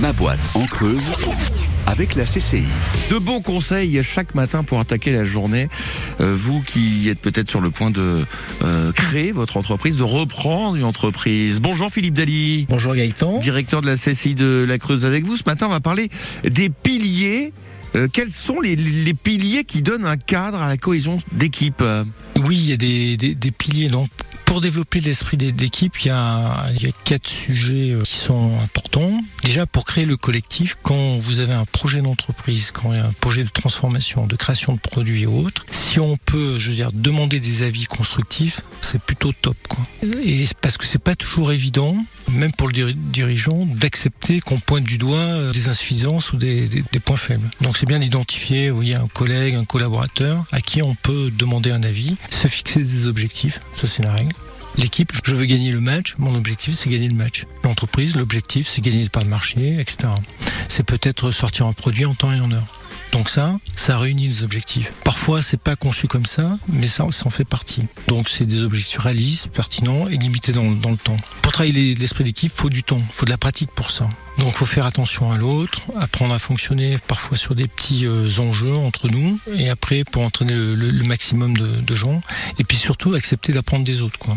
Ma boîte en creuse avec la CCI. De bons conseils chaque matin pour attaquer la journée. Euh, vous qui êtes peut-être sur le point de euh, créer votre entreprise, de reprendre une entreprise. Bonjour Philippe Dali. Bonjour Gaëtan. Directeur de la CCI de la Creuse avec vous. Ce matin, on va parler des piliers. Euh, quels sont les, les, piliers qui donnent un cadre à la cohésion d'équipe? Oui, il y a des, des, des piliers. Donc, pour développer l'esprit d'équipe, il y, a, il y a quatre sujets euh, qui sont importants. Déjà, pour créer le collectif, quand vous avez un projet d'entreprise, quand il y a un projet de transformation, de création de produits et autres, si on peut, je veux dire, demander des avis constructifs, c'est plutôt top. Quoi. Et parce que c'est pas toujours évident, même pour le dirigeant, d'accepter qu'on pointe du doigt euh, des insuffisances ou des, points faibles. Donc c'est bien d'identifier, un collègue, un collaborateur à qui on peut demander un avis, se fixer des objectifs, ça c'est la règle. L'équipe, je veux gagner le match, mon objectif c'est gagner le match. L'entreprise, l'objectif c'est gagner parts de marché, etc. C'est peut-être sortir un produit en temps et en heure. Donc ça, ça réunit les objectifs. Parfois, c'est pas conçu comme ça, mais ça, ça en fait partie. Donc c'est des objectifs réalistes, pertinents et limités dans le temps. Travailler l'esprit d'équipe, faut du temps, faut de la pratique pour ça. Donc faut faire attention à l'autre, apprendre à fonctionner parfois sur des petits euh, enjeux entre nous, et après pour entraîner le maximum de, de, gens, et puis surtout accepter d'apprendre des autres. Quoi.